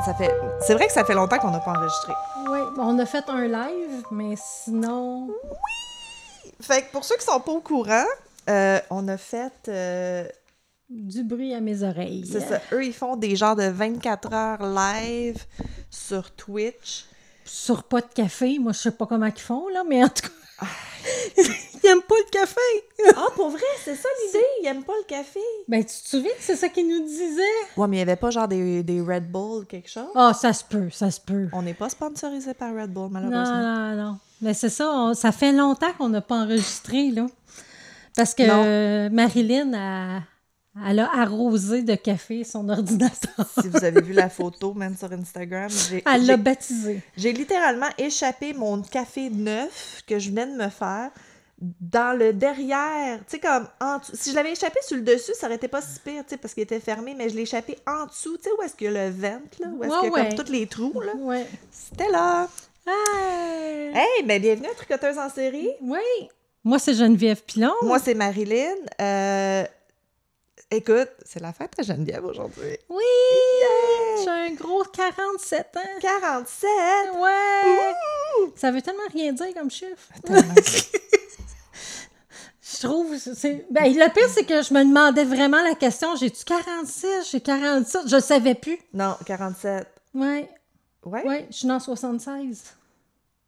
Écoute, ça fait... C'est vrai que ça fait longtemps qu'on n'a pas enregistré. Oui, on a fait un live, mais sinon. Fait que pour ceux qui sont pas au courant, euh, on a fait... euh, Du bruit à mes oreilles. c'est ça. Eux, ils font des genres de 24 heures live sur Twitch. Sur pas de café. Moi, je sais pas comment ils font, là, mais en tout cas. Aiment pas le café. Ah, pour vrai, c'est ça l'idée. Ils aiment pas le café. Ben, tu te souviens que c'est ça qu'ils nous disaient? Ouais, mais il y avait pas genre des, des Red Bull, quelque chose? Ah, ça se peut, ça se peut. On n'est pas sponsorisé par Red Bull, Non, malheureusement. non, non. Mais c'est ça, on- ça fait longtemps qu'on n'a pas enregistré, là. Parce que Non. euh, Marilyn, a- elle a arrosé de café son ordinateur. Si vous avez vu la photo, même sur Instagram, j'ai Elle l'a baptisé. j'ai littéralement échappé mon café neuf que je venais de me faire dans le derrière. Tu sais, comme en dessous. Si je l'avais échappé sur le dessus, ça aurait été pas si pire, tu sais, parce qu'il était fermé, mais je l'ai échappé en dessous. Tu sais, où est-ce qu'il y a le ventre, là? Où est-ce Ouais, qu'il y a ouais. comme tous les trous, là? Ouais. C'était là. Hey! Hey, ben bienvenue à Tricoteuse en série. Oui. Moi, c'est Geneviève Pilon. Moi, c'est Marilyn. Euh, Écoute, c'est la fête à Geneviève aujourd'hui. Oui! J'ai un gros 47 ans. 47! Ouais! Ouh! Ça veut tellement rien dire comme chiffre. Tellement. Je trouve. c'est- Ben, le pire, c'est que je me demandais vraiment la question j'ai-tu 46 J'ai 47 Je ne savais plus. non, 47. Ouais. Ouais? Ouais, je suis dans 76.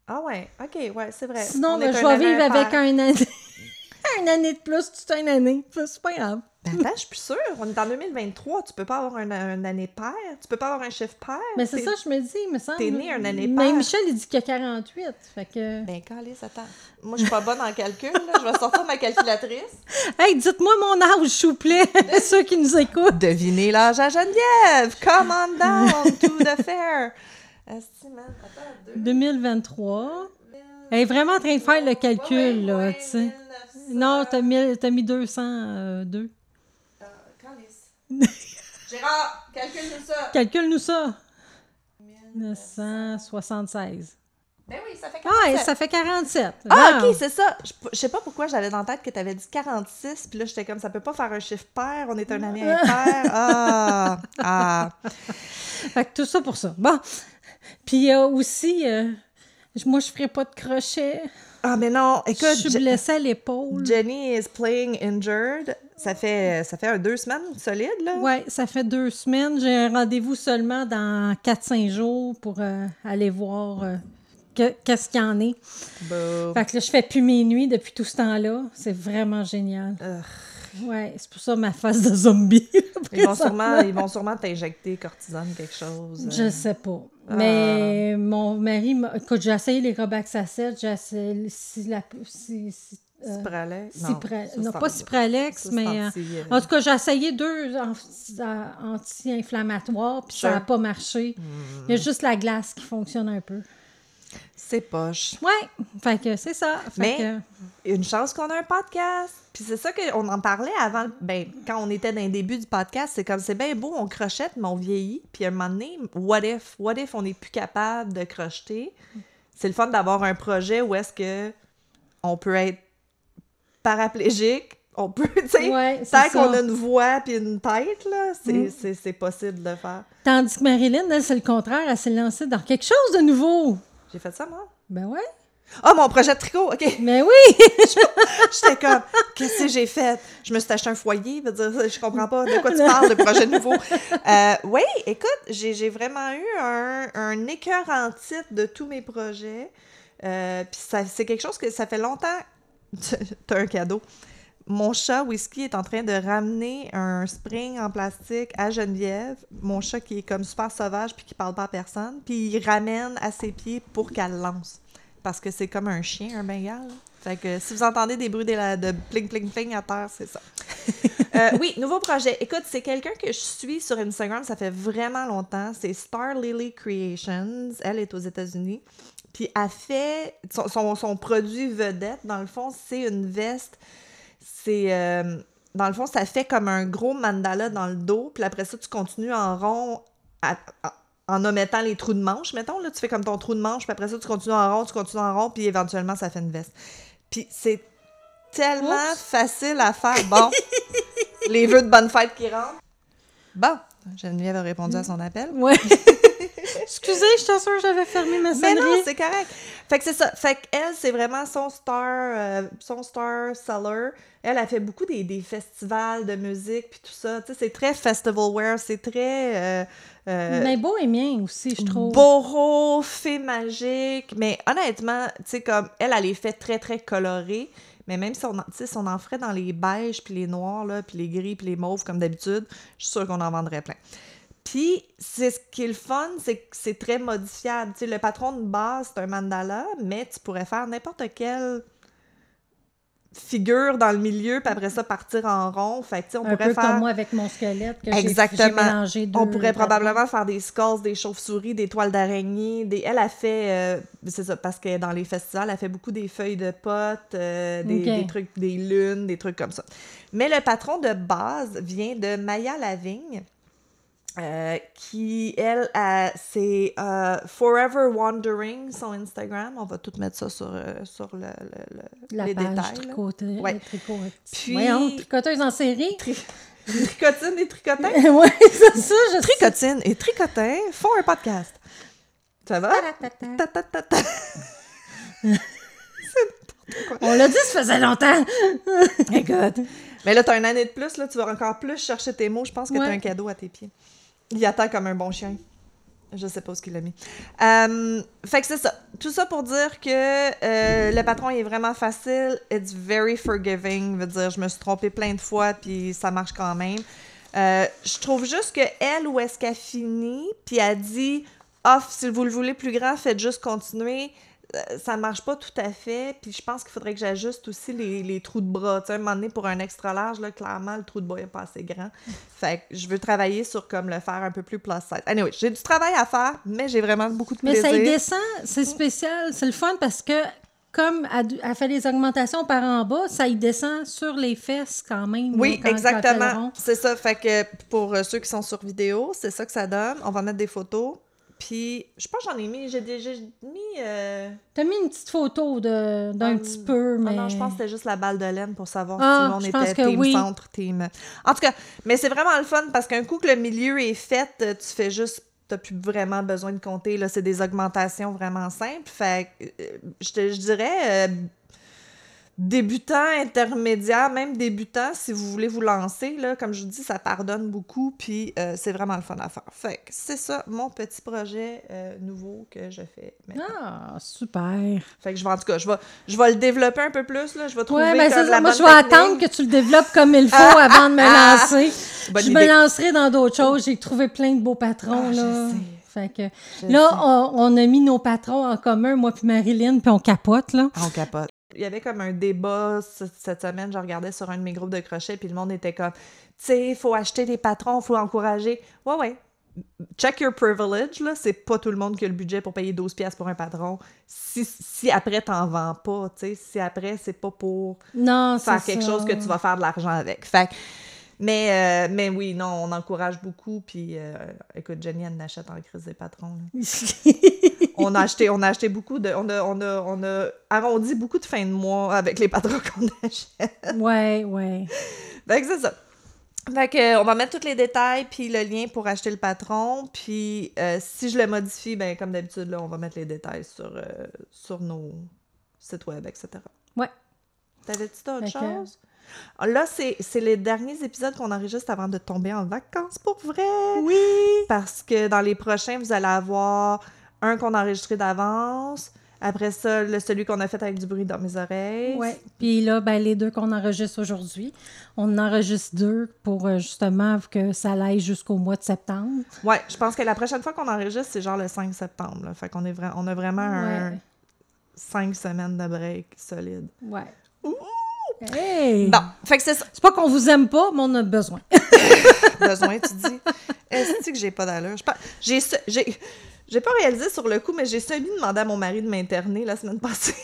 Ah ouais, ok, ouais, c'est vrai. Sinon, On ben, je vais vivre avec un année. une année de plus toute une année. C'est pas grave. Ben attends, je suis plus sûre. On est en 2023. Tu peux pas avoir un, un année paire. Tu peux pas avoir un chiffre pair. Mais c'est ça, je me dis, il me semble. t'es né un année Mais paire. Michel, il dit qu'il y a 48. Fait que. Ben, calisse, attends. Moi, je suis pas bonne en calcul, là. Je vais sortir ma calculatrice. Hey, dites-moi mon âge, s'il vous plaît, ceux qui nous écoutent. Devinez l'âge à Geneviève! Come on down to the fair! Attends, deux- 2023. Elle est vraiment en train de faire le calcul, là, Ouais, tu sais. 1900. Non, t'as mis, t'as mis 202. Gérard, calcule-nous ça! Calcule-nous ça. 976. Ben oui, ça fait Ah, 47. et ça fait 47. Ah, Wow. ok, c'est ça. Je, je sais pas pourquoi j'avais dans la tête que tu avais dit 46, puis là, j'étais comme, ça peut pas faire un chiffre pair, on est un année impair. Ah, ah. Fait que tout ça pour ça. Bon. Puis il y a aussi, euh, moi, je ferai pas de crochet. Ah, mais non, écoute, je suis blessée à l'épaule. Jenny is playing injured. Ça fait, ça fait un deux semaines solide, là? Ouais, ça fait deux semaines. J'ai un rendez-vous seulement dans 4-5 jours pour euh, aller voir euh, que- qu'est-ce qu'il y en est. Bah, Fait que là, je fais plus mes nuits depuis tout ce temps-là. C'est vraiment génial. Ugh. Ouais, c'est pour ça ma face de zombie. ils, vont sûrement, ils vont sûrement t'injecter cortisone, quelque chose. Je sais pas. Mais mon mari, m'a- écoute, j'ai essayé les Robax à 7, j'ai essayé si la, si, si, euh? Cipra- ça, non, c'est pas Cipralex, c'est mais anti- euh, euh, en tout cas, j'ai essayé deux euh, anti-inflammatoires, puis ça n'a pas marché. Il y a juste la glace qui fonctionne un peu. C'est poche. Ouais, fait que c'est ça. Fait Mais- que- Une chance qu'on a un podcast. Puis c'est ça qu'on en parlait avant, ben, quand on était dans les débuts du podcast, c'est comme c'est bien beau, on crochette, mais on vieillit. Puis à un moment donné, what if? What if on n'est plus capable de crocheter? C'est le fun d'avoir un projet où est-ce que on peut être paraplégique, on peut, tu sais, Ouais, tant qu'on a une voix puis une tête, là, c'est, Mm. possible de le faire. Tandis que Marilyn, elle, c'est le contraire, elle s'est lancée dans quelque chose de nouveau. J'ai fait ça, moi? Ben ouais. Ah, mon projet de tricot, OK. Mais oui! J'étais comme, qu'est-ce que j'ai fait? Je me suis acheté un foyer, veut dire, je comprends pas de quoi tu parles, de projet nouveau. Euh, oui, écoute, j'ai vraiment eu un, un écœur en titre de tous mes projets. Euh, Puis c'est quelque chose que ça fait longtemps. T'as un cadeau. Mon chat Whisky est en train de ramener un spring en plastique à Geneviève. Mon chat qui est comme super sauvage puis qui parle pas à personne. Puis il ramène à ses pieds pour qu'elle lance. Parce que c'est comme un chien, un bengal. Fait que si vous entendez des bruits de, la- de pling pling pling à terre, c'est ça. Euh, oui, nouveau projet. Écoute, c'est quelqu'un que je suis sur Instagram, ça fait vraiment longtemps. C'est Star Lily Creations. Elle est aux États-Unis. Puis elle fait. Son, son- son produit vedette, dans le fond, c'est une veste. C'est. euh, dans le fond, ça fait comme un gros mandala dans le dos. Puis après ça, tu continues en rond à- à- en omettant les trous de manche, mettons. Là, tu fais comme ton trou de manche, puis après ça, tu continues en rond, tu continues en rond, puis éventuellement, ça fait une veste. Puis c'est tellement Oups. facile à faire. Bon, les vœux de bonne fête qui rentrent. Bon, Geneviève a répondu à son appel. Ouais. Excusez, je que j'avais fermé ma Mais non, sonnerie. c'est correct. Fait que c'est ça. Fait qu'elle, c'est vraiment son star, euh, son star seller. Elle a fait beaucoup des, des festivals de musique puis tout ça. Tu sais, c'est très festival wear, c'est très euh, euh, Mais beau et mien aussi, je trouve. boho, fée magique. Mais honnêtement, tu sais, comme elle, elle les fait très, très colorées. Mais même si on, en- si on en ferait dans les beiges, puis les noirs, là, puis les gris, puis les mauves, comme d'habitude, je suis sûre qu'on en vendrait plein. Puis, c'est ce qui est le fun, c'est que c'est très modifiable. Tu sais, le patron de base, c'est un mandala, mais tu pourrais faire n'importe quelle figure dans le milieu, puis après ça, partir en rond. Fait que, tu sais, on Un pourrait peu faire... comme moi avec mon squelette que j'ai Exactement. mélangé deux On pourrait probablement faire des skulls, des chauves-souris, des toiles d'araignée. Des... Elle a fait, euh, c'est ça, parce que dans les festivals, elle a fait beaucoup des feuilles de potes, euh, des, des trucs, des lunes, des trucs comme ça. Mais le patron de base vient de Maya Lavigne. Euh, qui, elle, a- c'est euh, Forever Wandering, son Instagram. On va tout mettre ça sur, euh, sur le, le- le- La les page détails. tricoté, Ouais. tricot. Puis- Voyons, tricoteuse en série. Tricotine et tricotin. oui, c'est ça, je sais. Tricotine et tricotin font un podcast. Ça va? On l'a dit, ça faisait longtemps. Écoute. Mais là, t'as une année de plus, là, tu vas encore plus chercher tes mots. Je pense que Ouais. t'as un cadeau à tes pieds. Il attend comme un bon chien. Je sais pas où ce qu'il a mis. Euh, fait que c'est ça. Tout ça pour dire que euh, le patron est vraiment facile. It's very forgiving. Veut dire, je me suis trompée plein de fois, puis ça marche quand même. Euh, je trouve juste que elle, où est-ce qu'elle finit, puis elle dit off, si vous le voulez plus grand, faites juste continuer. Euh, ça marche pas tout à fait. Puis je pense qu'il faudrait que j'ajuste aussi les, les trous de bras. Tu sais, un moment donné, pour un extra large, là, clairement, le trou de bras est pas assez grand. Fait que je veux travailler sur comme le faire un peu plus plus size. Anyway, j'ai du travail à faire, mais j'ai vraiment beaucoup de Mais plaisir. ça y descend, c'est spécial, c'est le fun parce que comme elle, elle fait les augmentations par en bas, ça y descend sur les fesses quand même. Oui, quand- le exactement. C'est ça. Fait que pour euh, ceux qui sont sur vidéo, c'est ça que ça donne. On va mettre des photos. Puis, je pense que j'en ai mis. J'ai déjà mis. euh, T'as mis une petite photo d'un petit peu, Ah mais... non, je pense que c'était juste la balle de laine pour savoir Ah, si je on pense était team oui. centre, team. En tout cas, mais c'est vraiment le fun parce qu'un coup que le milieu est fait, euh, tu fais juste. T'as plus vraiment besoin de compter. Là, c'est des augmentations vraiment simples. Fait que, euh, je, te- je dirais. euh, débutant, intermédiaire, même débutant, si vous voulez vous lancer, là, comme je vous dis, ça pardonne beaucoup, puis euh, c'est vraiment le fun à faire. Fait que c'est ça, mon petit projet euh, nouveau que je fais maintenant. Ah, super. Fait que je vais, en tout cas, je vais, je vais le développer un peu plus, là. Je vais trouver Ouais, mais comme c'est la. Moi, bonne je vais technique. attendre que tu le développes comme il faut avant de me lancer. Bonne je idée. me lancerai dans d'autres choses. J'ai trouvé plein de beaux patrons, Ah, je là. sais. Fait que Je là, sais. on, on a mis nos patrons en commun, moi puis Marilyn, puis on capote, là. Ah, on capote. Il y avait comme un débat ce- cette semaine, je regardais sur un de mes groupes de crochet, puis le monde était comme, tu sais, il faut acheter des patrons, il faut encourager. Ouais, ouais. Check your privilege, là. C'est pas tout le monde qui a le budget pour payer 12$ piastres pour un patron. Si, si après, t'en vends pas, tu sais, si après, c'est pas pour Non, faire quelque ça. chose que tu vas faire de l'argent avec. Fait mais, euh, mais oui, non, on encourage beaucoup. Puis, euh, écoute, Jenny, elle n'achète en crise des patrons. on, a acheté, on a acheté beaucoup de. On a, on, a, on a arrondi beaucoup de fins de mois avec les patrons qu'on achète. ouais, ouais. Fait que c'est ça. Fait que, on va mettre tous les détails puis le lien pour acheter le patron. Puis euh, si je le modifie, ben comme d'habitude, là, on va mettre les détails sur, euh, sur nos sites web, etc. Ouais. T'avais-tu d'autres Fait que- choses? Ah, Là, c'est c'est les derniers épisodes qu'on enregistre avant de tomber en vacances pour vrai. Oui! Parce que dans les prochains, vous allez avoir un qu'on a enregistré d'avance. Après ça, le, celui qu'on a fait avec du bruit dans mes oreilles. Ouais. Puis là, ben, les deux qu'on enregistre aujourd'hui, on en enregistre deux pour euh, justement que ça aille jusqu'au mois de septembre. Ouais, je pense que la prochaine fois qu'on enregistre, c'est genre le 5 septembre. Là. Fait qu'on est vra- on a vraiment un. 5 semaines de break solide. Ouais. Hey! Bon, fait que c'est ça. C'est pas qu'on vous aime pas, mais on a besoin. Besoin, tu dis. Est-ce que j'ai pas d'allure? J'ai j'ai j'ai pas réalisé sur le coup, mais j'ai semi-demandé à mon mari de m'interner la semaine passée.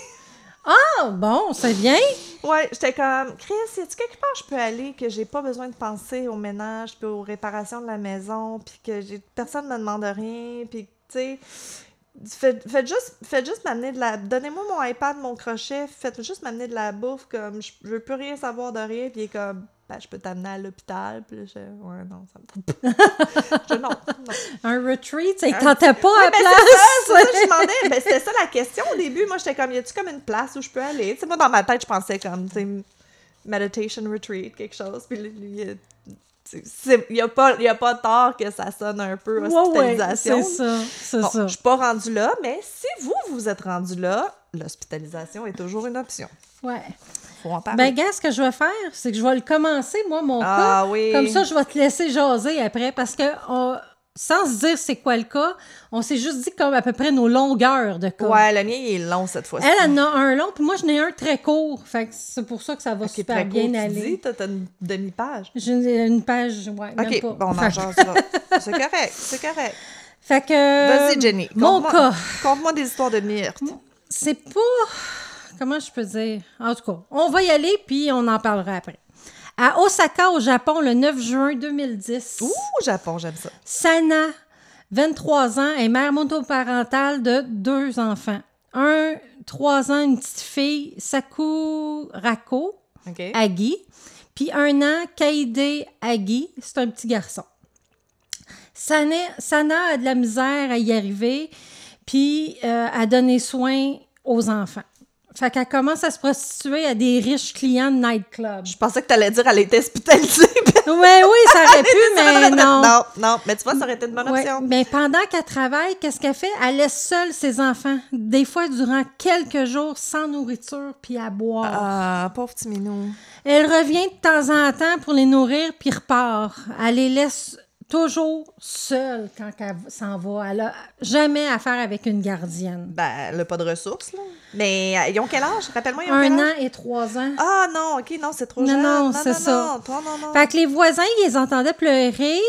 Ah, bon, c'est bien. Ouais, j'étais comme, Chris, y a-tu quelque part je peux aller que j'ai pas besoin de penser au ménage puis aux réparations de la maison puis que j'ai personne me demande rien puis tu sais faites, faites juste faites juste m'amener de la donnez-moi mon iPad, mon crochet, faites juste m'amener de la bouffe comme je, je veux plus rien savoir de rien puis comme ben, je peux t'amener à l'hôpital. Puis je, ouais, non, ça me tente pas. non, non. Un retreat, ça ne tentait pas à Ouais, la ben, c'est place. c'est ça, je demandais. Ben, c'était ça la question au début. Moi, j'étais comme, y a-tu comme une place où je peux aller? Tu sais, moi, dans ma tête, je pensais comme, tu sais, meditation retreat, quelque chose. Puis lui, lui, il n'y a, pas- y a pas tort que ça sonne un peu Ouais, ouais, hospitalisation. c'est ça, c'est Bon, ça. je suis pas rendue là, mais si vous, vous êtes rendu là, l'hospitalisation est toujours une option. Ouais. Faut en parler. Ben, gars, ce que je vais faire, c'est que je vais le commencer, moi, mon ah cas. oui. Comme ça, je vais te laisser jaser après parce que, on- sans se dire c'est quoi le cas, on s'est juste dit comme à peu près nos longueurs de cas. Ouais, le mien, il est long cette fois-ci. Elle en a un long, puis moi, j'en ai un très court. Fait que c'est pour ça que ça va super très bien court, tu aller. dis, t'as t'as une demi-page. J'ai une, une page, ouais, même OK, pas. bon, on en Fait- jasera. C'est correct, c'est correct. Fait que... Vas-y, Jenny. Mon cas, Conte-moi des histoires de myrte. c'est pas... Comment je peux dire? En tout cas, on va y aller, puis on en parlera après. À Osaka, au Japon, le 9 juin 2010, Ouh, Japon, j'aime ça. Sana, 23 ans, est mère monoparentale de deux enfants. Un, 3 ans, une petite fille, Sakurako. Agi. Puis un an, Kaide Agi, c'est un petit garçon. Sana, Sana a de la misère à y arriver, puis euh, à donner soin aux enfants. Fait qu'elle commence à se prostituer à des riches clients de nightclub. Je pensais que t'allais dire elle était hospitalisée. Oui, oui, ça aurait pu, mais non. non, non. Mais tu vois, ça aurait été une bonne Ouais, option. mais pendant qu'elle travaille, qu'est-ce qu'elle fait? Elle laisse seule ses enfants, des fois durant quelques jours, sans nourriture puis à boire. Ah, pauvre petit minou. Elle revient de temps en temps pour les nourrir puis repart. Elle les laisse toujours seules quand elle s'en va. Elle a jamais affaire avec une gardienne. Ben, elle n'a pas de ressources, là. Mais euh, ils ont quel âge? Rappelle-moi, ils ont Un quel an et trois ans. Ah non, OK, non, c'est trop Non, jeune. non, c'est ça. Non, non, non. Fait que les voisins, ils les entendaient pleurer,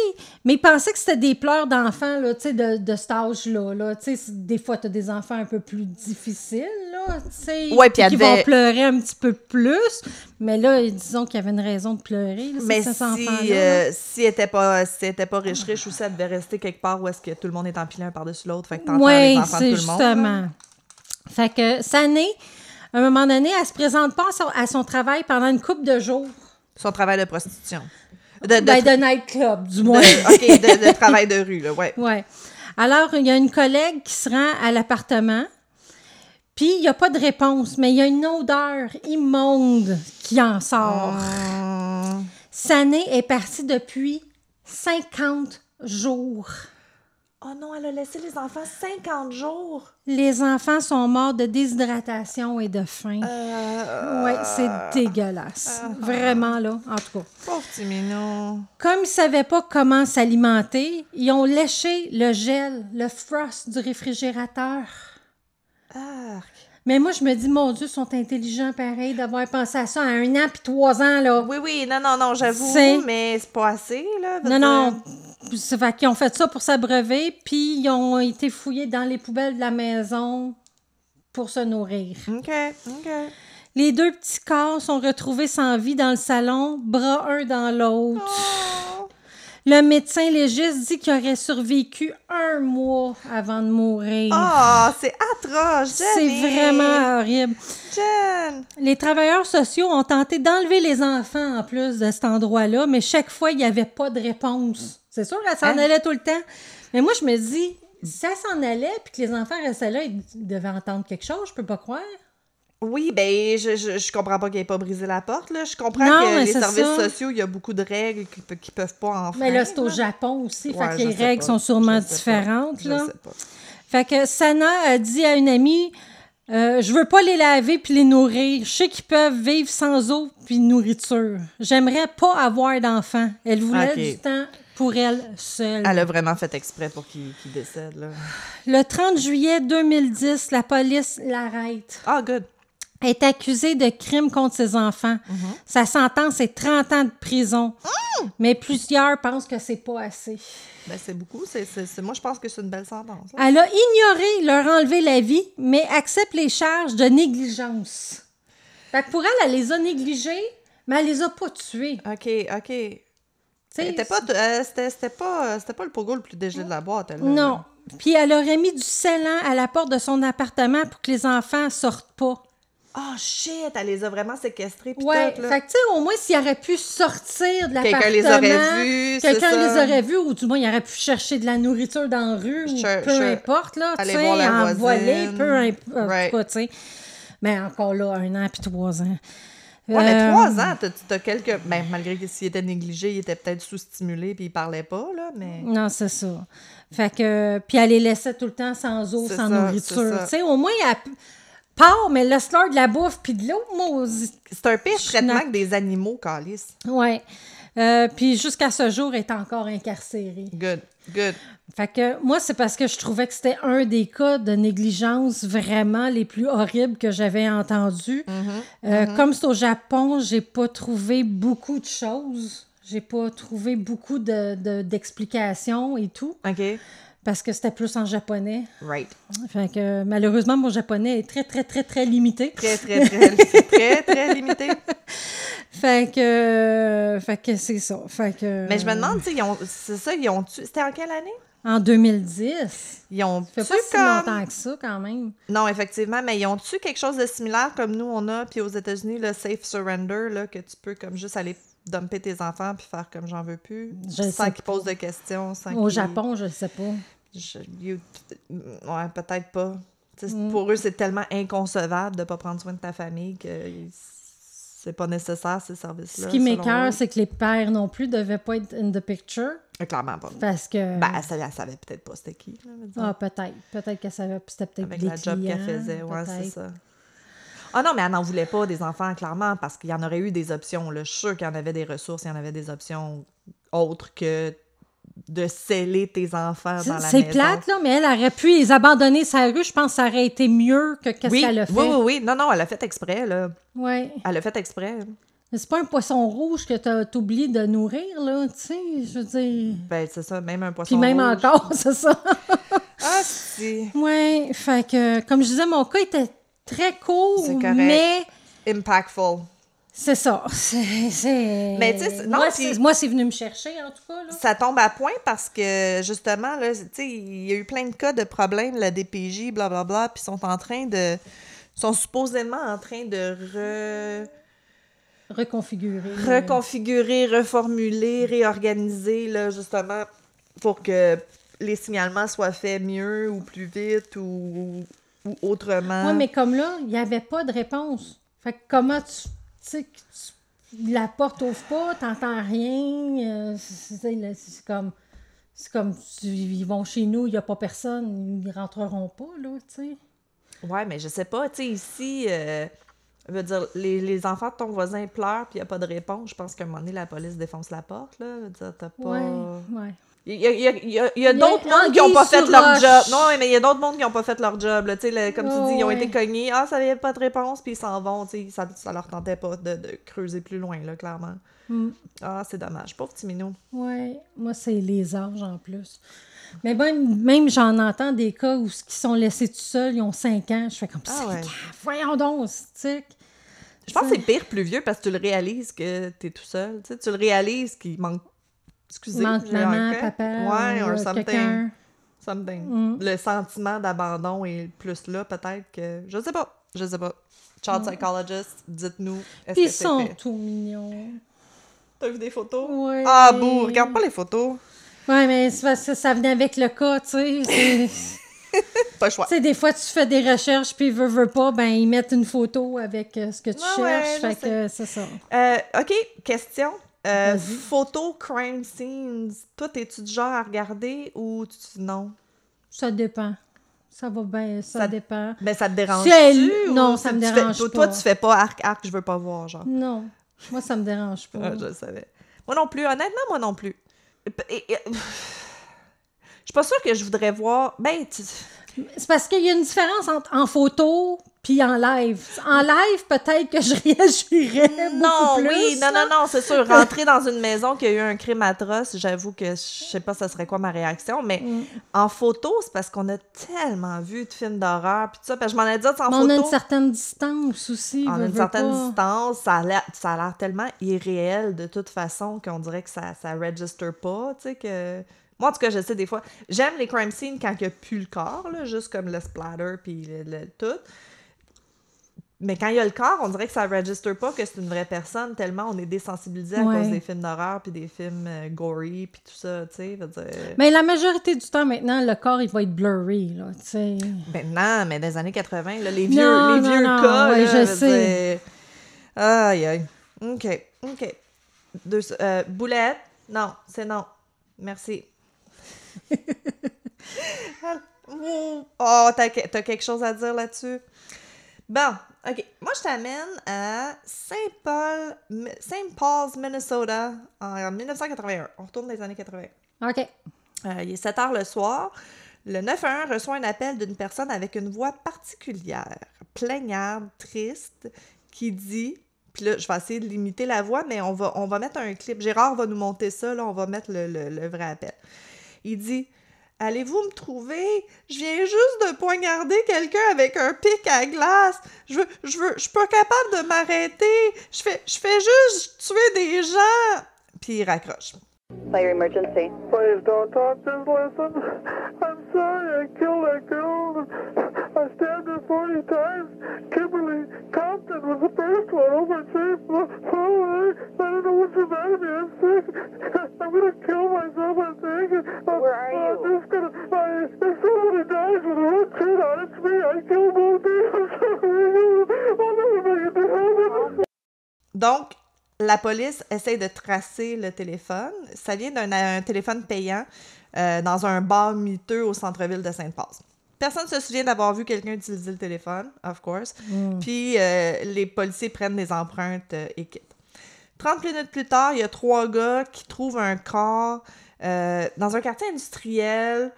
mais ils pensaient que c'était des pleurs d'enfants, là, tu sais, de, de cet âge-là. Là. Tu sais, c'est- des fois, tu as des enfants un peu plus difficiles, là, tu sais, Ouais, qui vont pleurer un petit peu plus. Mais là, disons qu'il y avait une raison de pleurer, là, Mais si, euh, si elle était pas, si pas riche, riche, ou si elle devait rester quelque part où est-ce que tout le monde est empilé un par-dessus l'autre, fait que t'entends les enfants de tout le monde. là. justement. Fait que Sané, à un moment donné, elle se présente pas à son, à son travail pendant une couple de jours. Son travail de prostitution. De, de, Ben, de nightclub, du de- moins. OK, de, de travail de rue, là, ouais. Ouais. Alors, il y a une collègue qui se rend à l'appartement, puis il n'y a pas de réponse, mais il y a une odeur immonde qui en sort. Hum, Sané est partie depuis 50 jours. Oh non, elle a laissé les enfants 50 jours. Les enfants sont morts de déshydratation et de faim. Euh, Oui, c'est dégueulasse. Vraiment, là, en tout cas. Pauvre petit minou. Comme ils ne savaient pas comment s'alimenter, ils ont léché le gel, le frost du réfrigérateur. Mais moi, je me dis, mon Dieu, ils sont intelligents pareil d'avoir pensé à ça à un an puis trois ans, là. Oui, oui, non, non, non, j'avoue, C'est- mais c'est pas assez, là. Non, non. Ça fait qu'ils ont fait ça pour s'abreuver, puis ils ont été fouillés dans les poubelles de la maison pour se nourrir. OK, OK. Les deux petits corps sont retrouvés sans vie dans le salon, bras un dans l'autre. Oh. Le médecin légiste dit qu'il aurait survécu un mois avant de mourir. Ah, c'est atroce, C'est vraiment horrible. Jen. Les travailleurs sociaux ont tenté d'enlever les enfants en plus de cet endroit-là, mais chaque fois, il n'y avait pas de réponse. C'est sûr qu'elle s'en Hein? allait tout le temps. Mais moi, je me dis, si elle s'en allait puis que les enfants restaient là, ils devaient entendre quelque chose, je peux pas croire. Oui, ben, je, je, je comprends pas qu'elle ait pas brisé la porte, là. Je comprends Non, que les services ça. sociaux, il y a beaucoup de règles qui, qui peuvent pas en Mais là, c'est au. Japon aussi, Ouais, fait que les règles pas. sont sûrement Je sais pas. différentes. Je Là. sais pas. Fait que Sana a dit à une amie euh, Je veux pas les laver puis les nourrir. Je sais qu'ils peuvent vivre sans eau puis nourriture. J'aimerais pas avoir d'enfants. Elle voulait du temps pour elle seule. Elle a vraiment fait exprès pour qu'il décède, là. Le 30 juillet 2010, la police l'arrête. Ah, good. Est accusée de crime contre ses enfants. Sa sentence est 30 ans de prison. Mais plusieurs pensent que c'est pas assez. Ben, c'est beaucoup. Moi, je pense que c'est une belle sentence. là. Elle a ignoré leur enlever la vie, mais accepte les charges de négligence. Fait que pour elle, elle les a négligés, mais elle les a pas tués. OK, OK. C'était pas, euh, c'était, pas, c'était pas le pogo le plus dégelé de la boîte, elle. Non. Puis elle aurait mis du scellant à la porte de son appartement pour que les enfants sortent pas. Oh shit, elle les a vraiment séquestrés. pis Ouais, tout, là. fait que tu sais, au moins, s'il aurait pu sortir de l'appartement... Quelqu'un les aurait vus, Quelqu'un les aurait vus, ou du moins, il aurait pu chercher de la nourriture dans la rue, ou Sure, peu sure. importe, là, tu Aller sais, voir la en voisine. voler, peu importe, Right. tu sais. Mais encore là, un an puis trois ans. Ouais, mais Euh, trois ans, t'as- t'as quelques. Ben, malgré que s'il était négligé, il était peut-être sous-stimulé puis il parlait pas, là, mais. Non, c'est ça. Fait que... Puis elle les laissait tout le temps sans eau, sans ça, nourriture. Tu sais, au moins, elle part, mais laisse-leur de la bouffe puis de l'eau, maudit. C'est un pire traitement que des animaux, Calice. Ouais. Euh, puis jusqu'à ce jour, elle est encore incarcérée. Good, good. Fait que moi, c'est parce que je trouvais que c'était un des cas de négligence vraiment les plus horribles que j'avais entendus. Euh, Comme c'est au Japon, j'ai pas trouvé beaucoup de choses. J'ai pas trouvé beaucoup de- de- d'explications et tout, OK. Parce que c'était plus en japonais. Right. Fait que malheureusement, mon japonais est très, très, très, très limité. Très, très, très, très, très limité. Fait que, euh, fait que c'est ça. Fait que, Mais je me demande, tu sais, ont- c'est ça, ils ont tu C'était en quelle année? En 2010. Ils ont Ça fait pas si longtemps que ça, quand même. Non, effectivement, mais ils ont-tu quelque chose de similaire comme nous, on a, puis aux États-Unis, le safe surrender, là, que tu peux comme juste aller dumper tes enfants puis faire comme j'en veux plus, Je sais sans qu'ils posent de questions, sans Au Japon, je sais pas. Ouais, peut-être pas. Mm. Pour eux, c'est tellement inconcevable de pas prendre soin de ta famille que c'est pas nécessaire, ces services-là. Ce qui m'écœure, c'est que les pères non plus devaient pas être in the picture Euh, Clairement pas. parce que. Ben, elle savait, savait peut-être pas c'était qui. Là, ah, peut-être. Peut-être que ça va. C'était peut-être avec la job qu'elle clients, faisait, ouais, c'est ça. Ah non, mais elle n'en voulait pas des enfants, clairement, parce qu'il y en aurait eu des options. Là. Je suis sûre qu'il y en avait des ressources, il y en avait des options autres que de sceller tes enfants dans C'est la c'est maison. plate, là, mais elle aurait pu les abandonner sa rue. Je pense que ça aurait été mieux que qu'est-ce oui, qu'elle a fait. oui, oui, oui. Non, non, elle a fait exprès, là. Ouais. Elle a fait exprès. Mais c'est pas un poisson rouge que oublié de nourrir, là, tu sais. Je veux dire. Ben, c'est ça, même un poisson Puis même rouge. encore, c'est ça. Ah, si. ouais. Fait que, comme je disais, mon cas était très court, C'est mais. Impactful. C'est ça. C'est. Mais tu sais, moi, moi, c'est venu me chercher, en tout cas. Là. Ça tombe à point parce que, justement, là, il y a eu plein de cas de problèmes, la DPJ, blablabla, puis ils sont en train de... sont supposément en train de re- Reconfigurer. reconfigurer, reformuler, réorganiser, là, justement, pour que les signalements soient faits mieux ou plus vite ou, ou autrement. Oui, mais comme là, il n'y avait pas de réponse. Fait que comment tu. Tu sais, la porte ouvre pas, t'entends rien. euh, c'est comme. C'est comme. ils vont chez nous, il n'y a pas personne, ils rentreront pas, là, tu sais. Ouais, mais je sais pas, tu sais, ici, euh, je veux dire, les, les enfants de ton voisin pleurent puis il n'y a pas de réponse. Je pense qu'à un moment donné, la police défonce la porte, là. Je veux dire, t'as pas... Ouais, ouais. Il y a, il y a- il y a- d'autres mondes qui n'ont pas fait leur roche. job. Non, mais il y a d'autres mondes qui n'ont pas fait leur job. Là. Le- comme tu dis, ils ont ouais. été cognés. Ah, ça n'avait pas de réponse, puis ils s'en vont. Ça, ça leur tentait pas de, de creuser plus loin, là, clairement. Mm. Ah, c'est dommage. Pauvre petit minou. Ouais, moi, c'est les âges en plus. Mais même, même j'en entends des cas où qui sont laissés tout seuls, ils ont 5 ans. Je fais comme Ah 5 ouais. ans. Voyons donc, c'est Je pense que c'est pire plus vieux parce que tu le réalises que tu es tout seul. Tu, sais, tu le réalises qu'il manque. Excusez. Il manque j'ai maman, un papa, Ouais, ou, or something. something. Mm. Le sentiment d'abandon est plus là, peut-être que. Je sais pas. Je sais pas. Child psychologist, dites-nous. Que ils c'est sont fait? tout mignons. T'as vu des photos? Ouais. Ah, bouh, regarde pas les photos. Ouais, mais c'est parce que ça venait avec le cas, tu sais. Pas le choix. Tu sais, des fois, tu fais des recherches, puis veux, veux pas, ben, ils mettent une photo avec euh, ce que tu Ouais, cherches. fait que c'est ça. Euh, OK, question. Euh, photo crime scenes. Toi, t'es-tu du genre à regarder ou tu... non? Ça dépend. Ça va bien, ça, Ça- dépend. Ben, ça te dérange elle- non, ça me dérange toi, pas. Toi, tu fais pas arc, arc, je veux pas voir, genre. Non, moi, ça me dérange pas. Ah, je le savais. Moi non plus, honnêtement, moi non plus. Et- et- et- Je suis pas sûre que je voudrais voir. Ben, tu- C'est parce qu'il y a une différence entre en photo puis en live. En live, peut-être que je réagirais beaucoup non, plus. oui, non, non, non, c'est sûr. Rentrer dans une maison qui a eu un crime atroce, j'avoue que je sais pas, ça serait quoi ma réaction, mais Mm. en photo, c'est parce qu'on a tellement vu de films d'horreur, puis tout ça, je m'en ai dit, en Mais photo. on a une certaine distance aussi. On a une certaine pas. distance, ça a l'air ça a l'air tellement irréel de toute façon qu'on dirait que ça ça register pas, tu sais que moi en tout cas, je sais des fois, j'aime les crime scenes quand il n'y a plus le corps là, juste comme le splatter puis le, le tout. Mais quand il y a le corps, on dirait que ça ne register pas que c'est une vraie personne, tellement on est désensibilisé à Ouais. cause des films d'horreur puis des films euh, gory puis tout ça, tu sais. dire- Mais la majorité du temps, maintenant, le corps, il va être blurry, là, tu sais. Ben non, mais des années 80, là, les vieux, Non, les non, vieux non, cas, ouais, là, je sais. dire- Aïe, aïe. OK, OK. Deux, euh, boulette? Non, c'est non. Merci. oh, t'as t'as quelque chose à dire là-dessus? Bon, OK. Moi, je t'amène à Saint-Paul, Mi- Saint Paul's, Minnesota, en 1981. On retourne dans les années 80. OK. Euh, il est 7 heures le soir. Le 911 reçoit un appel d'une personne avec une voix particulière, plaignarde, triste, qui dit. Puis là, je vais essayer de limiter la voix, mais on va, on va mettre un clip. Gérard va nous monter ça, là, on va mettre le, le- le vrai appel. Il dit Allez-vous me trouver? Je viens juste de poignarder quelqu'un avec un pic à glace. Je veux, je veux, je suis pas capable de m'arrêter. Je fais, je fais juste tuer des gens. Puis il raccroche. Fire emergency. Please don't talk, just listen. I'm sorry I killed that girl. I stabbed her 40 times. Donc, la police essaye de tracer le téléphone. Ça vient d'un un téléphone payant euh, dans un bar miteux au centre-ville de Sainte-Paul. Personne ne se souvient d'avoir vu quelqu'un utiliser le téléphone, of course. Puis euh, les policiers prennent des empreintes euh, et quittent. 30 minutes plus tard, il y a trois gars qui trouvent un corps euh, dans un quartier industriel.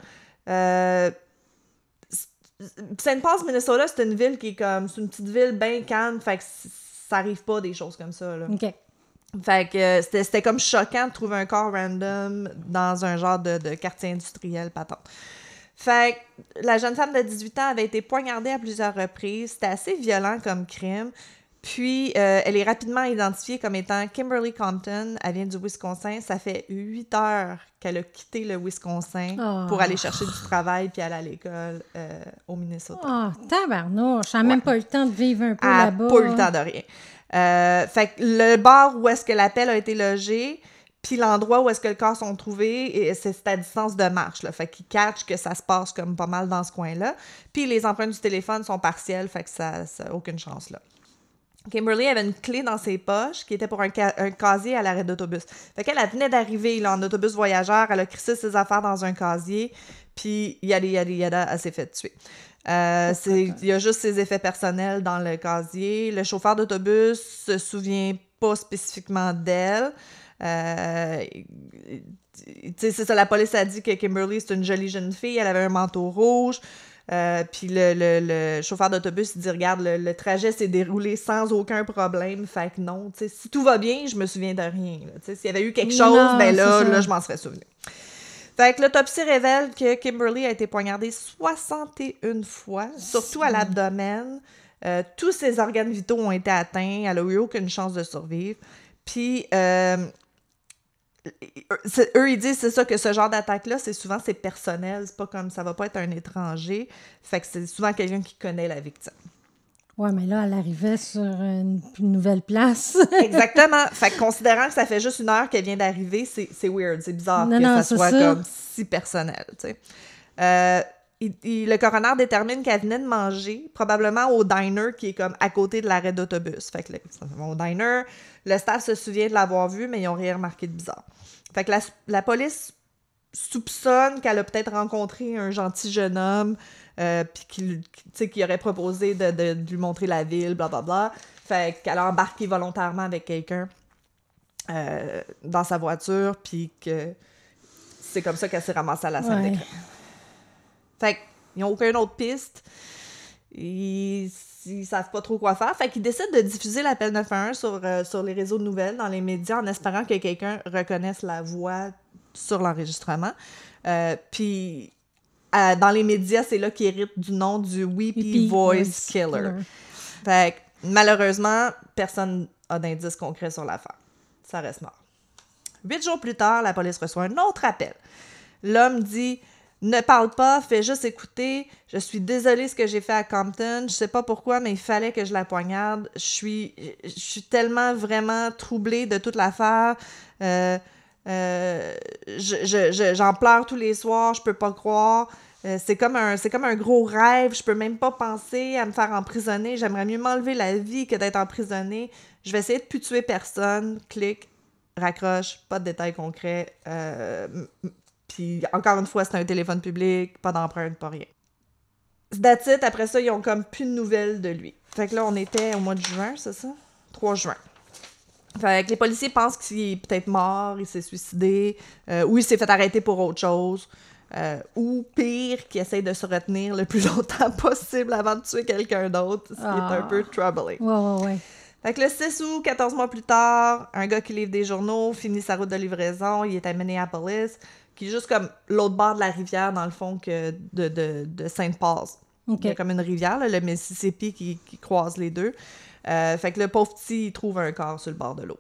Saint Paul, Minnesota, c'est une ville qui est comme. C'est une petite ville bien calme, fait que ça arrive pas des choses comme ça. Là. OK. Fait que c'était c'était comme choquant de trouver un corps random dans un genre de, de quartier industriel patente. Fait que la jeune femme de 18 ans avait été poignardée à plusieurs reprises. C'était assez violent comme crime. Puis, euh, elle est rapidement identifiée comme étant Kimberly Compton. Elle vient du Wisconsin. Ça fait huit heures qu'elle a quitté le Wisconsin Ah. pour aller chercher du travail puis aller à l'école euh, au Minnesota. Ah, tabarnouche. Elle n'a même pas eu le temps de vivre un peu Elle n'a là-bas. pas eu le temps de rien. Euh, fait que le bar où est-ce que l'appel a été logé, puis l'endroit où est-ce que le corps sont trouvés, c'est à distance de marche. Là. Fait qu'ils catchent que ça se passe comme pas mal dans ce coin-là. Puis les empreintes du téléphone sont partielles, fait que ça n'a aucune chance là. Kimberly avait une clé dans ses poches qui était pour un, ca- un casier à l'arrêt d'autobus. Fait qu'elle elle venait d'arriver en autobus voyageur, elle a crissé ses affaires dans un casier, puis yada yada yada, elle s'est fait tuer. Euh, Il y a juste ses effets personnels dans le casier. Le chauffeur d'autobus se souvient pas spécifiquement d'elle. Euh, c'est ça, la police a dit que Kimberly, c'est une jolie jeune fille, elle avait un manteau rouge. Euh, puis le, le- le chauffeur d'autobus dit Regarde, le, le trajet s'est déroulé sans aucun problème. Fait que non, si tout va bien, je me souviens de rien. S'il y avait eu quelque chose, Non, ben là, là, je m'en serais souvenu. Fait que l'autopsie révèle que Kimberly a été poignardée 61 fois, surtout à l'abdomen. Euh, tous ses organes vitaux ont été atteints. Elle a eu aucune chance de survivre. Puis, euh, eux, ils disent, c'est ça, que ce genre d'attaque-là, c'est souvent, c'est personnel. C'est pas comme, ça va pas être un étranger. Fait que c'est souvent quelqu'un qui connaît la victime. Ouais, mais là, elle arrivait sur une, une nouvelle place. Exactement. fait que considérant que ça fait juste une heure qu'elle vient d'arriver, c'est c'est weird. C'est bizarre Non, que non, ça soit ça. comme si personnel, tu sais. Euh, il- il- le coroner détermine qu'elle venait de manger, probablement au diner qui est comme à côté de l'arrêt d'autobus. Fait que le- au diner, le staff se souvient de l'avoir vue, mais ils n'ont rien remarqué de bizarre. Fait que la, la police soupçonne qu'elle a peut-être rencontré un gentil jeune homme, euh, puis qu'il aurait proposé de, de- de lui montrer la ville, blablabla. Fait qu'elle a embarqué volontairement avec quelqu'un euh, dans sa voiture, puis que c'est comme ça qu'elle s'est ramassée à la scène Ouais. d'écran. Fait qu'ils n'ont aucune autre piste. Ils, ils savent pas trop quoi faire. Fait qu'ils décident de diffuser l'appel 911 sur, euh, sur les réseaux de nouvelles, dans les médias, en espérant que quelqu'un reconnaisse la voix sur l'enregistrement. Euh, puis euh, dans les médias, c'est là qu'ils héritent du nom du Weepy Voice Killer. Killer. Fait que, malheureusement, personne n'a d'indice concret sur l'affaire. Ça reste mort. Huit jours plus tard, la police reçoit un autre appel. L'homme dit Ne parle pas, fais juste écouter. Je suis désolée ce que j'ai fait à Compton. Je sais pas pourquoi, mais il fallait que je la poignarde. Je suis, je suis tellement vraiment troublée de toute l'affaire. Euh, euh, je- je- j'en pleure tous les soirs, je peux pas croire. Euh, c'est comme un gros rêve, je peux même pas penser à me faire emprisonner, j'aimerais mieux m'enlever la vie que d'être emprisonnée. Je vais essayer de plus tuer personne, clic, raccroche, pas de détails concrets. Puis encore une fois, c'est un téléphone public, pas d'empreinte, pas rien. That's it. Après ça, ils ont comme plus de nouvelles de lui. Fait que là, on était au mois de juin, c'est ça? 3 juin. Fait que les policiers pensent qu'il est peut-être mort, il s'est suicidé, euh, ou il s'est fait arrêter pour autre chose, euh, ou pire, qu'il essaye de se retenir le plus longtemps possible avant de tuer quelqu'un d'autre, ce qui est un Ah. peu troubling. Ouais, ouais, ouais. Fait que le 6 août, 14 mois plus tard, un gars qui livre des journaux finit sa route de livraison, il est à Minneapolis, qui est juste comme l'autre bord de la rivière, dans le fond, que de, de, de Sainte-Paul. OK. Il y a comme une rivière, là, le Mississippi, qui, qui croise les deux. Euh, fait que le pauvre petit, il trouve un corps sur le bord de l'eau.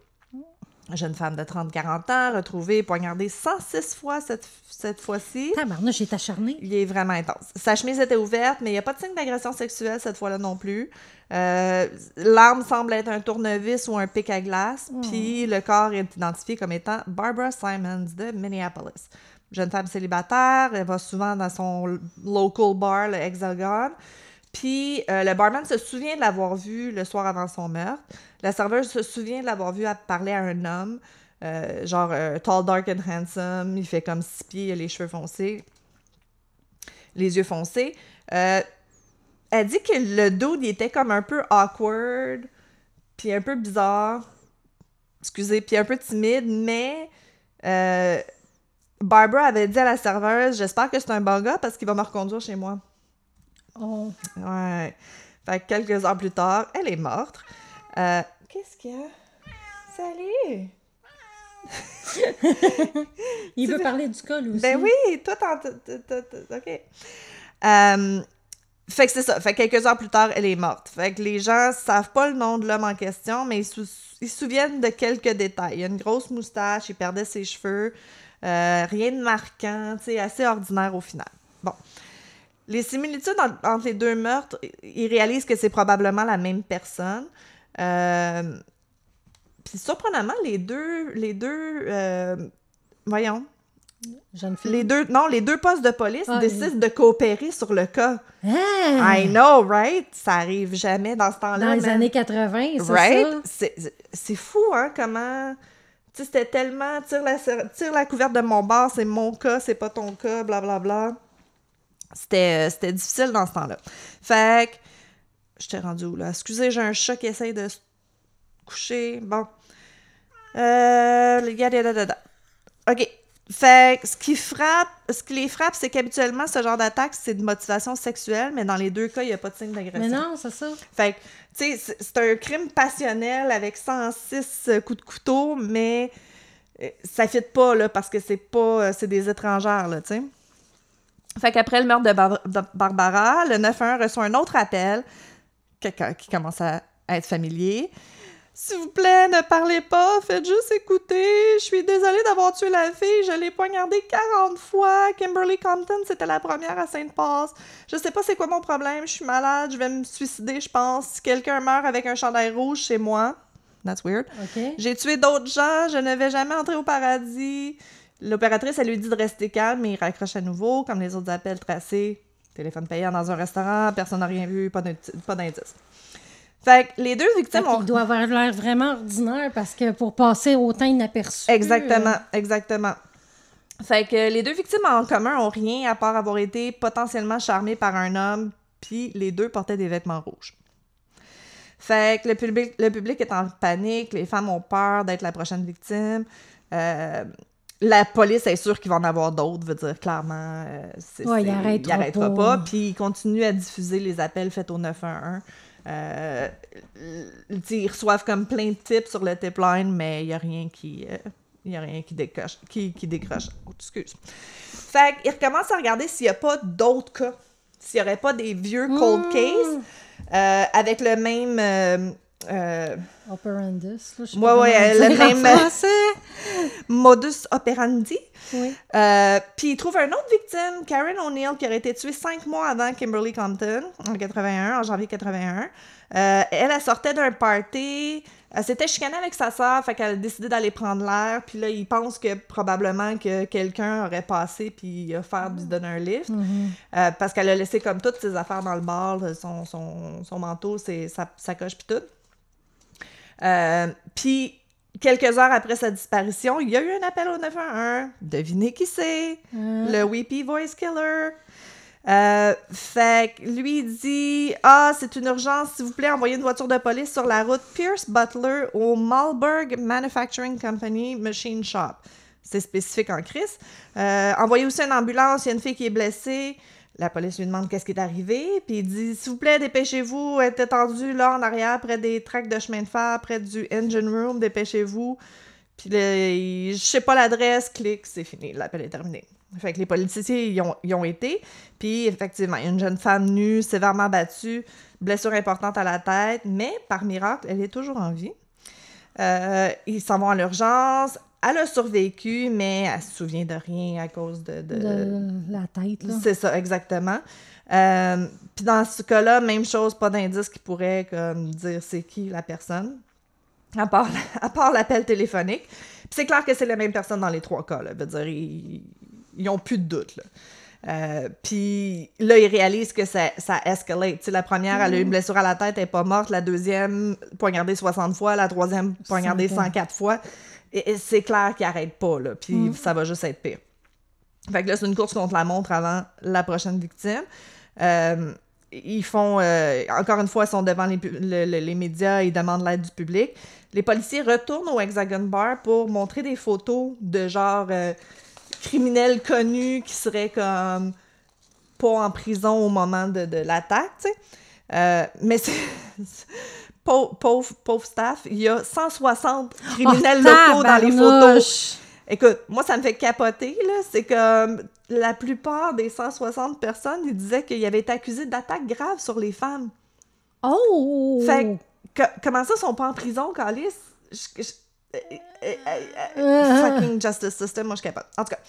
Jeune femme de 30-40 ans, retrouvée, poignardée 106 fois cette, cette fois-ci. Tabarnouche, j'ai acharné. Il est vraiment intense. Sa chemise était ouverte, mais il n'y a pas de signe d'agression sexuelle cette fois-là non plus. Euh, L'arme semble être un tournevis ou un pic à glace, puis le corps est identifié comme étant Barbara Simons de Minneapolis. Jeune femme célibataire, elle va souvent dans son local bar, le Hexagon. Puis euh, le barman se souvient de l'avoir vue le soir avant son meurtre. La serveuse se souvient de l'avoir vue à parler à un homme, euh, genre euh, tall, dark and handsome. Il fait comme six pieds, il a les cheveux foncés, les yeux foncés. Elle dit que le dos, était comme un peu awkward, puis un peu bizarre. Excusez, puis un peu timide, mais Barbara avait dit à la serveuse J'espère que c'est un bon gars parce qu'il va me reconduire chez moi. Oh. Ouais. Fait que quelques heures plus tard, elle est morte. Euh, Qu'est-ce qu'il y a? Salut! Il veut parler du col aussi. Ben oui, toi, t'en... OK. Euh, fait que c'est ça. Fait que quelques heures plus tard, elle est morte. Fait que les gens savent pas le nom de l'homme en question, mais ils, sou- ils se souviennent de quelques détails. Il a une grosse moustache, il perdait ses cheveux. euh, rien de marquant, tu sais, assez ordinaire au final. Bon. Les similitudes en- entre les deux meurtres, ils réalisent que c'est probablement la même personne. Euh, Puis surprenamment, les deux, les deux, euh, voyons, Jeune fille. les deux, non, les deux postes de police Ah, décident de coopérer sur le cas. Ah! I know, right? Ça arrive jamais dans ce temps-là. Dans les années 80, c'est Right? ça? C'est fou, hein, comment... Tu sais, c'était tellement... Tire la, tire la couverte de mon bar, c'est mon cas, c'est pas ton cas, blablabla. C'était difficile dans ce temps-là. Fait que... Je t'ai rendu où, là? Excusez, j'ai un chat qui essaye de se coucher. Bon. Euh... OK. Fait que ce qui frappe, ce qui les frappe, c'est qu'habituellement, ce genre d'attaque, c'est de motivation sexuelle, mais dans les deux cas, il n'y a pas de signe d'agression. Mais non, c'est ça. Fait que, tu sais, c'est- un crime passionnel avec 106 euh, coups de couteau, mais euh, ça fit pas, là, parce que c'est pas... euh, c'est des étrangères, là, tu sais. Fait qu'après le meurtre de, Bar- de Barbara, le 911 reçoit un autre appel, quelqu'un qui commence à être familier. S'il vous plaît, ne parlez pas, faites juste écouter. Je suis désolée d'avoir tué la fille, je l'ai poignardée 40 fois. Kimberly Compton, c'était la première à Sainte-Paul. Je sais pas c'est quoi mon problème, je suis malade, je vais me suicider, je pense. Si quelqu'un meurt avec un chandail rouge chez moi, that's weird. OK. J'ai tué d'autres gens, je ne vais jamais entrer au paradis. L'opératrice, elle lui dit de rester calme, mais il raccroche à nouveau, comme les autres appels tracés. Téléphone payant dans un restaurant, personne n'a rien vu, pas d'indi- pas d'indice. Fait que les deux victimes ont... Il doit avoir l'air vraiment ordinaire parce que pour passer autant inaperçu. Exactement, euh, exactement. Fait que les deux victimes en commun ont rien à part avoir été potentiellement charmées par un homme, puis les deux portaient des vêtements rouges. Fait que le public, le public est en panique, les femmes ont peur d'être la prochaine victime. Euh, la police est sûre qu'il va en avoir d'autres, veut dire clairement. euh, c'est- Ouais, il c'est- arrêtera arrêtera pas. pas. Puis il continue à diffuser les appels faits au 911. Euh, ils reçoivent comme plein de tips sur le tip line, mais il n'y a rien qui. euh, y a rien qui décoche, qui, qui décroche. Oh, excuse. Fait qu'ils recommencent à regarder s'il n'y a pas d'autres cas. S'il n'y aurait pas des vieux cold Mmh. cases avec le même. Euh, euh, Operandus, là, je sais Ouais, pas ouais, le même- français. modus operandi. Oui. Euh, Puis il trouve un autre victime, Karen O'Neill, qui aurait été tuée cinq mois avant Kimberly Compton, en 81, en janvier 81. Euh, elle, elle sortait d'un party. Elle s'était chicanée avec sa sœur, fait qu'elle a décidé d'aller prendre l'air. Puis là, il pense que probablement que quelqu'un aurait passé puis il a fait lui donner un lift. Euh, parce qu'elle a laissé comme toutes ses affaires dans le bar, là, son, son, son manteau, ses, sa sacoche puis tout. Euh, puis quelques heures après sa disparition, il y a eu un appel au 911. Devinez qui c'est? Le Weepy Voice Killer. Euh, fait que lui dit Ah, c'est une urgence, s'il vous plaît, envoyez une voiture de police sur la route Pierce Butler au Malberg Manufacturing Company Machine Shop. C'est spécifique en crise. Euh, envoyez aussi une ambulance, il y a une fille qui est blessée. La police lui demande qu'est-ce qui est arrivé, puis il dit S'il vous plaît, dépêchez-vous, elle est étendue là en arrière, près des tracks de chemin de fer, près du engine room, dépêchez-vous. Puis je sais pas l'adresse, clique, c'est fini, l'appel est terminé. Fait que les policiers y ont, été, puis effectivement, une jeune femme nue, sévèrement battue, blessure importante à la tête, mais par miracle, elle est toujours en vie. Euh, ils s'en vont à l'urgence. Elle a survécu, mais elle se souvient de rien à cause de, de- De la tête, là. c'est ça, exactement. Euh, Puis dans ce cas-là, même chose, pas d'indice qui pourrait comme, dire c'est qui la personne, à part, à part l'appel téléphonique. Puis c'est clair que c'est la même personne dans les trois cas. Là. Je veux dire, ils, ils ont plus de doute. Là. Euh, puis là, ils réalisent que ça, ça escalate. Tu sais, la première, elle a eu une blessure à la tête, elle n'est pas morte. La deuxième, poignardée 60 fois. La troisième, poignardée 104 fois. Et, et c'est clair qu'ils n'arrêtent pas. Là, puis ça va juste être pire. Fait que là, c'est une course contre la montre avant la prochaine victime. Euh, ils font, euh, encore une fois, ils sont devant les, le- le- les médias, ils demandent l'aide du public. Les policiers retournent au Hexagon Bar pour montrer des photos de genre euh, criminels connus qui seraient comme pas en prison au moment de, de l'attaque, tu sais. Mais c'est. Pauvre, pauvre, pauvre staff, il y a 160 criminels Oh, locaux dans les photos. Écoute, moi, ça me fait capoter, là. C'est comme la plupart des 160 personnes, ils disaient qu'ils avaient été accusés d'attaques graves sur les femmes. Oh! Fait que, que- comment ça, ils sont pas en prison, Calis? Je- je- euh, euh, euh, euh, Euh. fucking justice system, moi, je capable. En tout cas,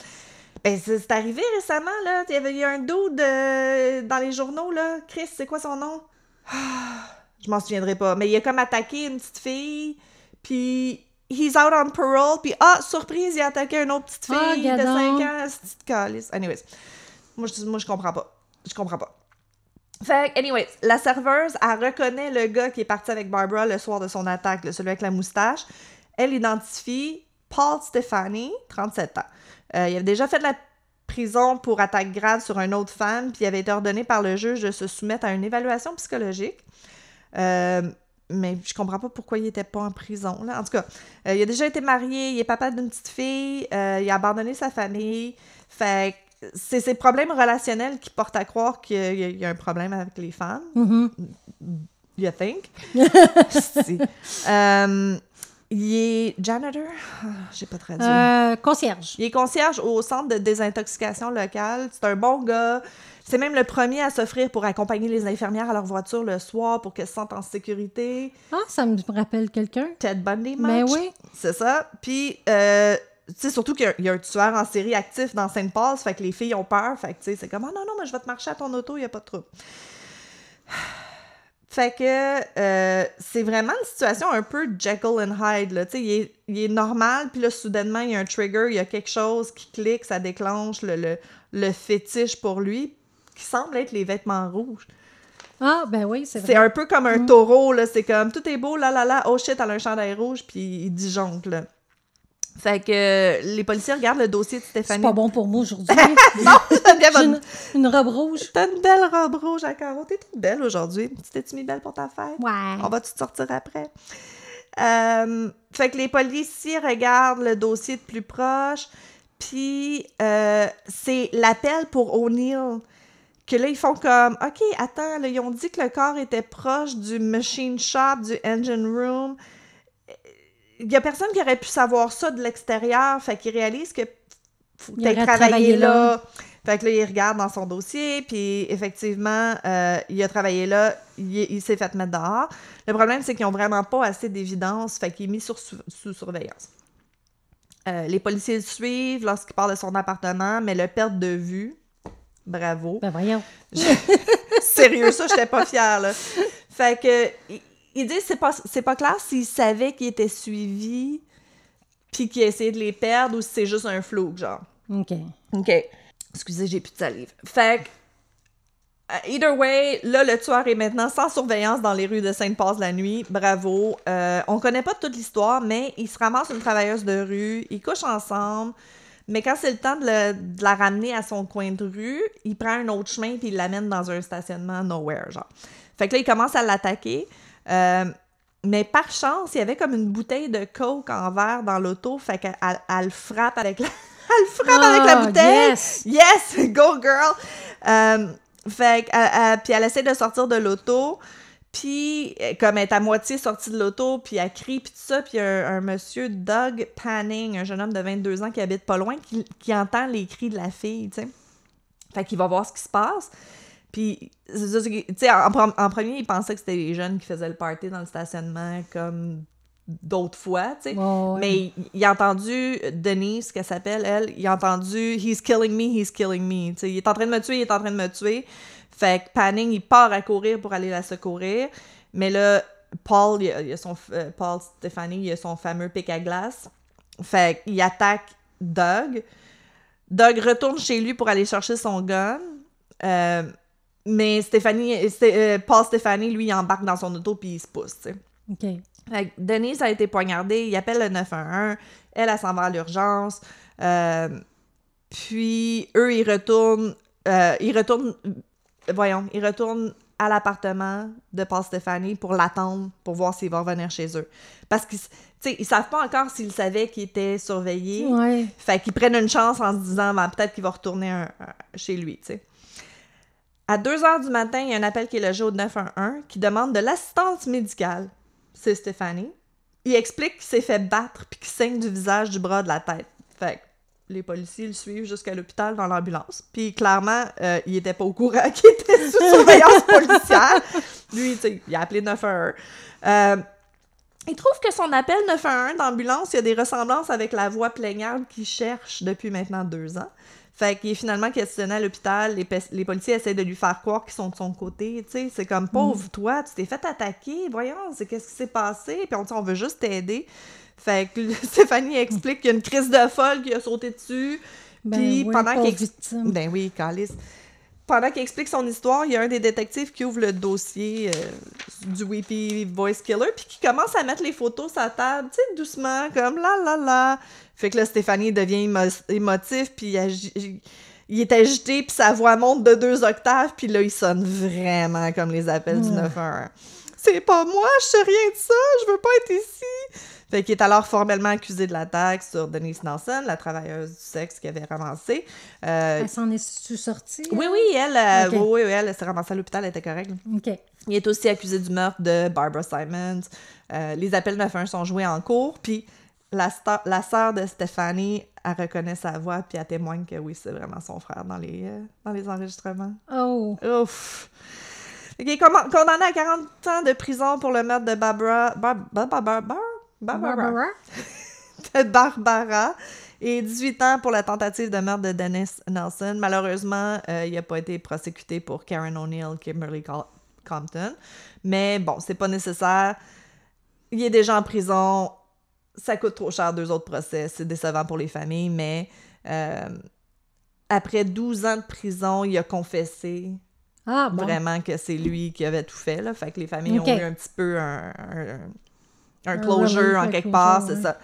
ben, c'est arrivé récemment, là. Il y avait eu un dude euh, dans les journaux, là. Chris, c'est quoi son nom? Je m'en souviendrai pas. Mais il a comme attaqué une petite fille, puis he's out on parole, puis ah, surprise, il a attaqué une autre petite Ah, fille de 5 gadon. ans, petite calice. Anyways, moi, je, moi, je comprends pas. Je comprends pas. Fait anyways, la serveuse, elle reconnaît le gars qui est parti avec Barbara le soir de son attaque, celui avec la moustache. Elle identifie Paul Stefani, 37 ans. Euh, il avait déjà fait de la prison pour attaque grave sur une autre femme, puis il avait été ordonné par le juge de se soumettre à une évaluation psychologique. Euh, mais je comprends pas pourquoi il était pas en prison. Là. En tout cas, euh, il a déjà été marié, il est papa d'une petite fille, euh, il a abandonné sa famille. Fait que c'est ses problèmes relationnels qui portent à croire qu'il y a- il y a un problème avec les femmes. Mhm. You think? Si. Il est janitor? Ah, J'ai pas traduit. Euh, concierge. Il est concierge au centre de désintoxication local. C'est un bon gars. C'est même le premier à s'offrir pour accompagner les infirmières à leur voiture le soir pour qu'elles se sentent en sécurité. Ah, ça me rappelle quelqu'un. Ted Bundy, Ben much. oui. C'est ça. Puis, euh, tu sais, surtout qu'il y a- il y, a un tueur en série actif dans Saint-Paul, fait que les filles ont peur. Fait que, tu sais, c'est comme, ah non, non, mais je vais te marcher à ton auto, il n'y a pas de trouble. Fait que euh, c'est vraiment une situation un peu Jekyll and Hyde. Là. Tu sais, Il, est, il est normal, puis là, soudainement, il y a un trigger, il y a quelque chose qui clique, ça déclenche le, le, le fétiche pour lui, qui semble être les vêtements rouges. Ah, ben oui, c'est C'est vrai. un peu comme un taureau, là. C'est comme tout est beau, là, là, là. Oh shit, elle a un chandail rouge, puis il disjoncte, là. Fait que euh, les policiers regardent le dossier de C'est Stéphanie. pas bon pour moi aujourd'hui. Bien J'ai bonne- une, une robe rouge. T'as une belle robe rouge à carreaux. T'es toute belle aujourd'hui. Tu t'es-tu mis belle pour ta fête? Ouais. On va-tu te sortir après? Euh, fait que les policiers regardent le dossier de plus proche, puis euh, c'est l'appel pour O'Neill. Que là, ils font comme, OK, attends, là, ils ont dit que le corps était proche du machine shop, du engine room. Il y a personne qui aurait pu savoir ça de l'extérieur, fait qu'ils réalisent que faut que travaillé travaillé là. là. Fait que là, il regarde dans son dossier, puis effectivement, euh, il a travaillé là, il, il s'est fait mettre dehors. Le problème, c'est qu'ils ont vraiment pas assez d'évidence, fait qu'il est mis sur, sous, surveillance. Euh, les policiers le suivent lorsqu'il part de son appartement, mais le perdent de vue. Bravo. Ben voyons. Sérieux, ça, j'étais pas fière, là. Fait que, il, il dit, c'est pas, c'est pas clair s'il savait qu'il était suivi, puis qu'il a essayé de les perdre, ou si c'est juste un flou, genre. OK. OK. Excusez, j'ai plus de salive. Fait que, euh, either way, là, le tueur est maintenant sans surveillance dans les rues de Sainte-Passe la nuit. Bravo. Euh, on connaît pas toute l'histoire, mais il se ramasse une travailleuse de rue, ils couchent ensemble. Mais quand c'est le temps de, le- de la ramener à son coin de rue, il prend un autre chemin puis il l'amène dans un stationnement nowhere, genre. Fait que là, il commence à l'attaquer. Euh, mais par chance, il y avait comme une bouteille de coke en verre dans l'auto. Fait qu'elle elle, elle le frappe avec la... elle le frappe avec la Ah, bouteille. yes! Yes! Go girl! Euh, fait que, euh, puis elle essaie de sortir de l'auto. Puis, comme elle est à moitié sortie de l'auto, puis elle crie, puis tout ça, puis un, un monsieur, Doug Panning, un jeune homme de 22 ans qui habite pas loin, qui, qui entend les cris de la fille, tu sais. Fait qu'il va voir ce qui se passe. Puis, tu sais, en, premier, il pensait que c'était les jeunes qui faisaient le party dans le stationnement, comme d'autres fois, tu sais. Mais il, a entendu Denise, qu'elle s'appelle, elle, il a entendu He's killing me, he's killing me. Tu sais, il est en train de me tuer, il est en train de me tuer. Fait que Panning, il part à courir pour aller la secourir. Mais là, Paul, il a, il a son, euh, Paul Stéphanie, il a son fameux pic à glace. Fait qu'il attaque Doug. Doug retourne chez lui pour aller chercher son gun. Euh, mais Stéphanie, Sté- euh, Paul Stéphanie, lui, il embarque dans son auto puis il se pousse, tu sais. OK. Fait que Denise a été poignardée, il appelle le 911, elle, elle s'en va à l'urgence. Euh, puis eux, ils retournent, euh, ils retournent, voyons, ils retournent à l'appartement de Paul Stéphanie pour l'attendre, pour voir s'il va revenir chez eux. Parce qu'ils, tu sais, ils savent pas encore s'ils savaient qu'il était surveillé. Ouais. Fait qu'ils prennent une chance en se disant, ben, peut-être qu'il va retourner un- un- chez lui, tu sais. À 2 h du matin, il y a un appel qui est logé au 911 qui demande de l'assistance médicale. C'est Stéphanie. Il explique qu'il s'est fait battre puis qu'il saigne du visage, du bras, de la tête. Fait que les policiers le suivent jusqu'à l'hôpital dans l'ambulance. Puis clairement, euh, il était pas au courant qu'il était sous surveillance policière. Lui, tu sais, il a appelé 911. Euh, il trouve que son appel 911 d'ambulance, il y a des ressemblances avec la voix plaignarde qu'il cherche depuis maintenant deux ans. Fait qu'il est finalement questionné à l'hôpital. Les, policiers essaient de lui faire croire qu'ils sont de son côté. C'est comme pauvre toi, tu t'es fait attaquer. Voyons, c'est qu'est-ce qui s'est passé? Puis on dit on veut juste t'aider. Fait que Stéphanie explique qu'il y a une crise de folle qui a sauté dessus. Ben Puis oui, pendant qu'il ben oui, Calice. Pendant qu'il explique son histoire, il y a un des détectives qui ouvre le dossier euh, du Weepy Voice Killer, puis qui commence à mettre les photos sur la table, tu sais, doucement, comme la la la. Fait que là, Stéphanie devient émo- émotif, puis il, est agité, puis sa voix monte de deux octaves, puis là, il sonne vraiment comme les appels du 911. C'est pas moi, je sais rien de ça, je veux pas être ici. Fait qu'il est alors formellement accusé de l'attaque sur Denise Nelson, la travailleuse du sexe qui avait ramassé. Euh, Elle s'en est sortie? oui, oui, elle, euh, oui, oui, elle s'est ramassée à l'hôpital, elle était correcte. OK. Il est aussi accusé du meurtre de Barbara Simons. Euh, les appels 911 sont joués en cours, puis la, sta- la sœur de Stéphanie, elle reconnaît sa voix, puis elle témoigne que oui, c'est vraiment son frère dans les, dans les enregistrements. Oh. Ouf! Il est comman- condamné à 40 ans de prison pour le meurtre de Barbara... Bar- Bar- Bar- Bar- Bar- Barbara Barbara? de Barbara et 18 ans pour la tentative de meurtre de Dennis Nelson. Malheureusement, euh, il n'a pas été prosécuté pour Karen O'Neill, Kimberly Col- Compton. Mais bon, c'est pas nécessaire. Il est déjà en prison. Ça coûte trop cher deux autres procès. C'est décevant pour les familles, mais euh, après 12 ans de prison, il a confessé Ah, bon. vraiment que c'est lui qui avait tout fait. Là. Fait que les familles ont eu un petit peu un, un, closure en quelque part, c'est ça.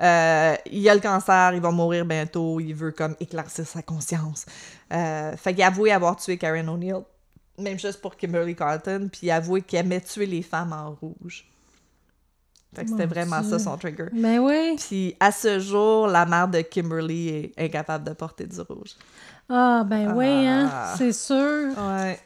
Euh, il a le cancer, il va mourir bientôt, il veut comme éclaircir sa conscience. Euh, fait qu'il a avoué avoir tué Karen O'Neill, même chose pour Kimberly Carlton, puis il a avoué qu'il aimait tuer les femmes en rouge. Fait que c'était vraiment Dieu. ça son trigger. Ben oui. Puis à ce jour, la mère de Kimberly est incapable de porter du rouge. Ah, ben oui, hein. Ah. C'est sûr. Ouais.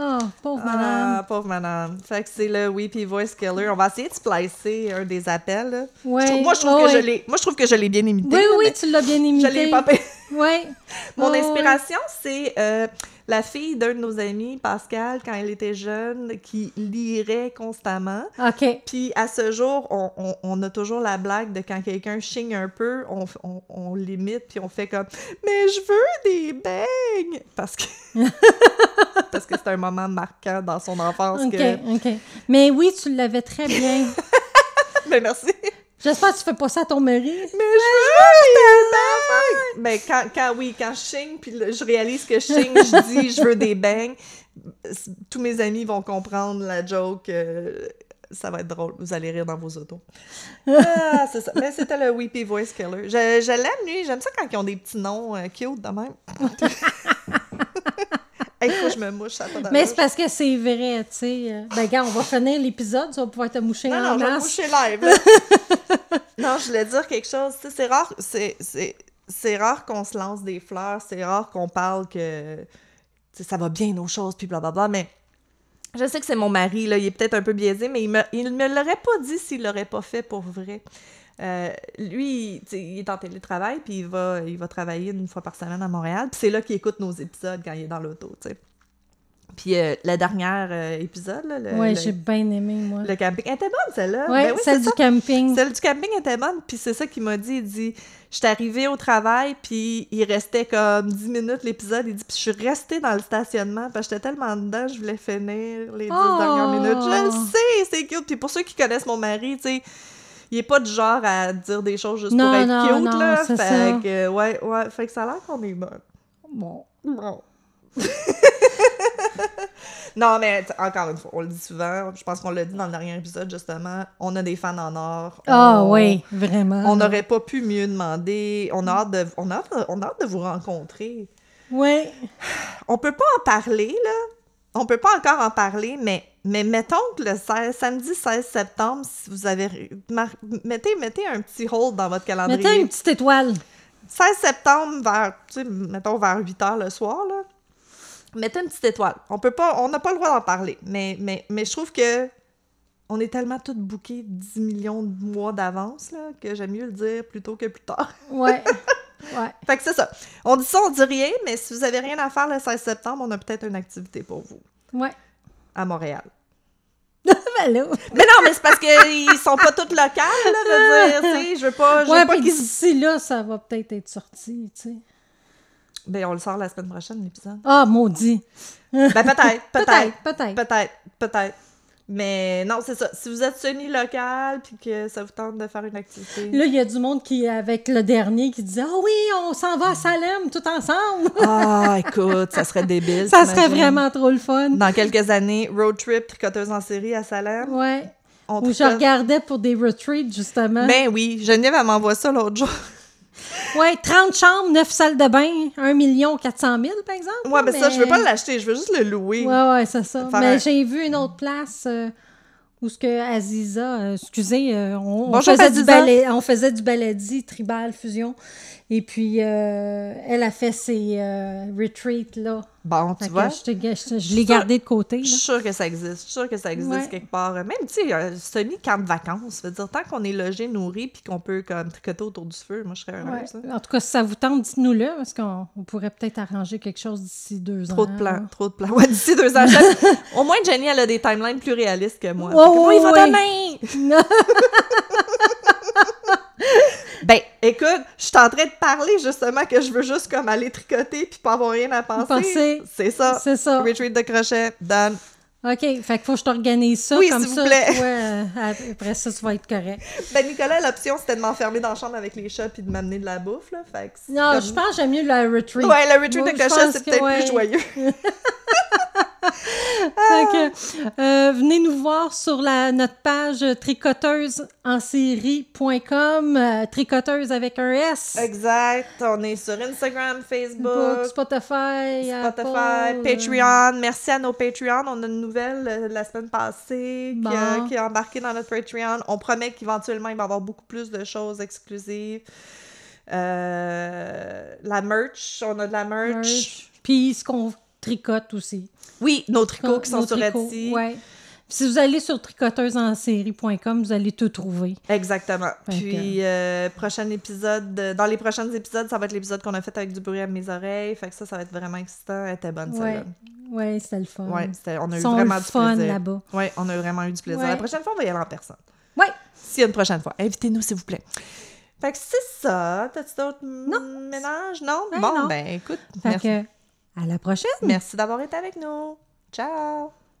Ah, pauvre Ah, madame. pauvre madame. Fait que c'est le Weepy Voice Killer. On va essayer de splicer un des appels. là. Ouais. Je trouve- moi, je trouve Ah que je l'ai, moi, je trouve que je l'ai bien imité. Oui, là, oui, tu l'as bien Je imité. l'ai pas, pa- Ouais. Mon Oh, ouais. inspiration, c'est euh, la fille d'un de nos amis, Pascal, quand elle était jeune, qui lirait constamment. OK. Puis à ce jour, on, on- on a toujours la blague de quand quelqu'un chigne un peu, on, l'imite, puis on fait comme « Mais je veux des beignes! » Parce que parce que c'est un moment marquant dans son enfance. OK, Que... OK. Mais oui, tu l'avais très bien. Ben merci! J'espère que tu fais pas ça à ton mari. Mais je veux beignes! Ben quand, quand oui, quand je chigne, puis je réalise que je chigne, je dis « Je veux des beignes », tous mes amis vont comprendre la joke. euh, ça va être drôle. Vous allez rire dans vos autos. Ah, c'est ça. Mais c'était le Weepy Voice Killer. Je, je l'aime, lui. J'aime ça quand ils ont des petits noms euh, cute de même. hey, faut que je me mouche, ça pas. Mais c'est parce que c'est vrai, tu sais. euh, Ben, gars, on va finir l'épisode, tu vas pouvoir te moucher Non, en non, je vais me masse. moucher live. non, je voulais dire quelque chose. Tu sais, c'est rare, c'est, c'est, c'est rare qu'on se lance des fleurs. C'est rare qu'on parle que ça va bien nos choses, puis blablabla. Mais je sais que c'est mon mari, là. Il est peut-être un peu biaisé, mais il me, il me l'aurait pas dit s'il l'aurait pas fait pour vrai. Euh, lui, il est en télétravail, puis il va, il va travailler une fois par semaine à Montréal. Puis c'est là qu'il écoute nos épisodes quand il est dans l'auto, tu sais. Puis euh, la dernière euh, épisode, là, le, Ouais, le- j'ai bien aimé, moi. le camping. Elle était bonne, celle-là. Ouais, Ben oui, celle du ça. camping. Celle du camping était bonne, puis c'est ça qu'il m'a dit. Il dit Je suis arrivée au travail, puis il restait comme 10 minutes l'épisode. Il dit Puis je suis restée dans le stationnement, parce que j'étais tellement dedans, je voulais finir les 10 Oh! dernières minutes. Je le sais, c'est cute. Puis pour ceux qui connaissent mon mari, tu sais. Il est pas du genre à dire des choses juste Non, pour être non, cute, non, là. Fait ça. que, ouais, ouais. Fait que ça a l'air qu'on est. Bon. Bon. non, mais encore une fois, on le dit souvent. Je pense qu'on l'a dit dans le dernier épisode, justement. On a des fans en or. Ah On- oui, vraiment. On n'aurait pas pu mieux demander. On a hâte de, on a hâte de, on a hâte de vous rencontrer. Oui. On peut pas en parler, là. On peut pas encore en parler, mais, mais mettons que le 16, samedi 16 septembre, si vous avez... mar- mettez, mettez un petit hold dans votre calendrier. Mettez une petite étoile. 16 septembre, vers, tu sais, mettons vers 8 heures le soir, là, mettez une petite étoile. On peut pas, on n'a pas le droit d'en parler, mais, mais, mais je trouve que on est tellement toutes bookés 10 millions de mois d'avance, là, que j'aime mieux le dire plus tôt que plus tard. Ouais. ouais. fait que c'est ça. On dit ça, on dit rien, mais si vous avez rien à faire le 16 septembre, on a peut-être une activité pour vous Ouais. à Montréal. Ben là. Mais non, mais c'est parce qu'ils sont pas toutes locales, là, je veux dire, tu sais, je veux pas, je veux pas d'ici là, ça va peut-être être sorti, tu sais. Ben, on le sort la semaine prochaine, l'épisode. Ah, maudit. Ben, peut-être, peut-être. Peut-être, peut-être. Peut-être, peut-être. Mais non, c'est ça. Si vous êtes semi-local puis que ça vous tente de faire une activité. Là, il y a du monde qui, avec le dernier, qui disait Ah oui, on s'en va à Salem tout ensemble. Ah, écoute, ça serait débile. ça serait vraiment trop le fun. Dans quelques années, road trip, tricoteuse en série à Salem. Ouais. On Ou je regardais pour des retreats, justement. Ben oui, Geneviève, elle m'envoie ça l'autre jour. Ouais, 30 chambres, 9 salles de bain, 1 400 000, par exemple. Ouais, ben ça, mais- je veux pas l'acheter, je veux juste le louer. Ouais, ouais, c'est ça. Faire Mais un- j'ai vu une autre place euh, où ce que Aziza, euh, excusez, euh, on, faisait du balai- on faisait du baladi tribal fusion. Et puis, euh, elle a fait ses euh, retreats, là. Bon, tu vois. je, te- je- je l'ai gardé de côté, Je suis sûre que ça existe. Je suis sûre que ça existe Ouais. quelque part. Même, tu sais, un semi-camp de vacances. Ça veut dire, tant qu'on est logé, nourri, puis qu'on peut comme tricoter autour du feu, moi, je serais Ouais. heureuse. hein. En tout cas, si ça vous tente, dites-nous-le, parce qu'on on pourrait peut-être arranger quelque chose d'ici deux ans. Trop de plans, trop de plans. Ouais, d'ici deux ans. Au moins, Jenny, elle a des timelines plus réalistes que moi. Ouais, Fait que moi, il va ouais, demain! Écoute, je suis en train de parler justement que je veux juste comme aller tricoter puis pas avoir rien à penser. C'est ça. C'est ça. Retreat de crochet, done. OK, fait qu'il faut que je t'organise ça Oui, comme s'il vous ça. plaît. toi, euh, après ça, tu vas être correct. Ben, Nicolas, l'option, c'était de m'enfermer dans la chambre avec les chats puis de m'amener de la bouffe, là. Fait que Non, comme- je pense que j'aime mieux la retreat. Ouais, le retreat Moi, de crochet, c'est peut-être ouais. plus joyeux. Euh, venez nous voir sur la, notre page tricoteusesensérie.com, euh, tricoteuse avec un S. Exact. On est sur Instagram, Facebook, Book, Spotify, Spotify, Apple, euh, Patreon. Merci à nos Patreons. On a une nouvelle euh, la semaine passée Bon. qui est embarquée dans notre Patreon. On promet qu'éventuellement, il va y avoir beaucoup plus de choses exclusives. Euh, la merch, on a de la merch. merch. Puis ce qu'on tricote aussi. Oui, nos tricots qui sont Nos sur tricots, Etsy. ouais. Si vous allez sur tricoteusesensérie.com, vous allez tout trouver. Exactement. Fait que- Puis, euh, prochain épisode, euh, dans les prochains épisodes, ça va être l'épisode qu'on a fait avec du bruit à mes oreilles. Fait que ça, ça va être vraiment excitant. Elle était bonne, Ouais, celle-là. ouais c'était le fun. Ouais, on a eu vraiment le du fun plaisir. là-bas. Ouais, on a vraiment eu du plaisir. Ouais. La prochaine fois, on va y aller en personne. Ouais. S'il y a une prochaine fois. Invitez-nous, s'il vous plaît. Fait que c'est ça. T'as-tu d'autres ménages? Non? Ben bon, non. ben écoute, Fait merci, que, à la prochaine! merci d'avoir été avec nous. Ciao!